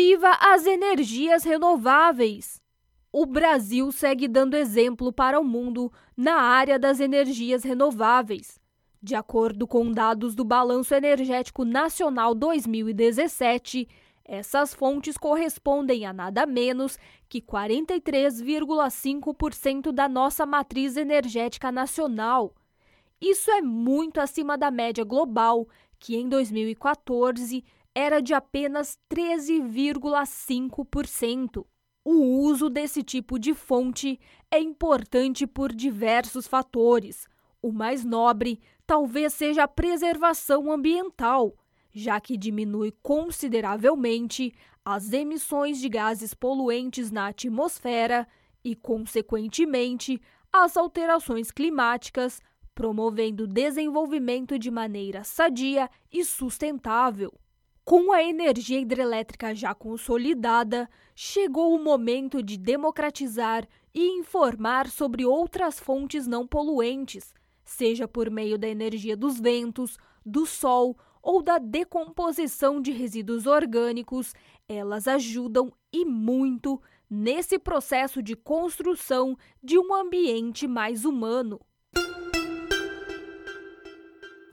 Viva as energias renováveis! O Brasil segue dando exemplo para o mundo na área das energias renováveis. De acordo com dados do Balanço Energético Nacional 2017, essas fontes correspondem a nada menos que 43,5% da nossa matriz energética nacional. Isso é muito acima da média global, que em 2014 era de apenas 13,5%. O uso desse tipo de fonte é importante por diversos fatores. O mais nobre talvez seja a preservação ambiental já que diminui consideravelmente as emissões de gases poluentes na atmosfera e, consequentemente, as alterações climáticas, promovendo desenvolvimento de maneira sadia e sustentável. Com a energia hidrelétrica já consolidada, chegou o momento de democratizar e informar sobre outras fontes não poluentes, seja por meio da energia dos ventos, do sol ou da decomposição de resíduos orgânicos, elas ajudam e muito nesse processo de construção de um ambiente mais humano.